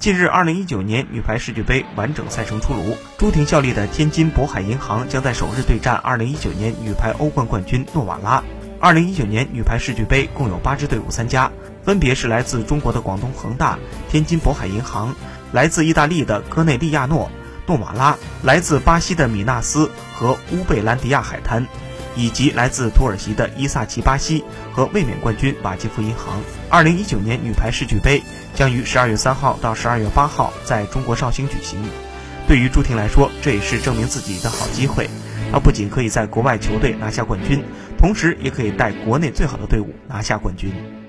近日，二零一九年女排世俱杯完整赛程出炉，朱婷效力的天津渤海银行将在首日对战二零一九年女排欧冠冠军诺瓦拉。二零一九年女排世俱杯共有八支队伍参加，分别是来自中国的广东恒大、天津渤海银行，来自意大利的科内利亚诺、诺瓦拉，来自巴西的米纳斯和乌贝兰迪亚海滩。以及来自土耳其的伊萨奇巴西和卫冕冠军瓦基弗银行。二零一九年女排世俱杯将于十二月三号到十二月八号在中国绍兴举行。对于朱婷来说，这也是证明自己的好机会。她不仅可以在国外球队拿下冠军，同时也可以带国内最好的队伍拿下冠军。